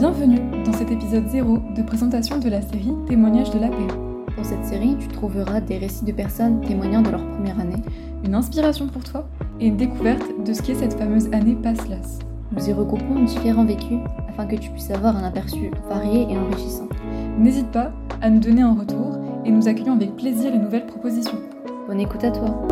Bienvenue dans cet épisode 0 de présentation de la série Témoignages de l'APE. Dans cette série, tu trouveras des récits de personnes témoignant de leur première année, Une inspiration pour toi et une découverte de ce qu'est cette fameuse année PASSLAS. Nous y regroupons différents vécus afin que tu puisses avoir un aperçu varié et enrichissant. N'hésite pas à nous donner un retour et nous accueillons avec plaisir les nouvelles propositions. Bonne écoute à toi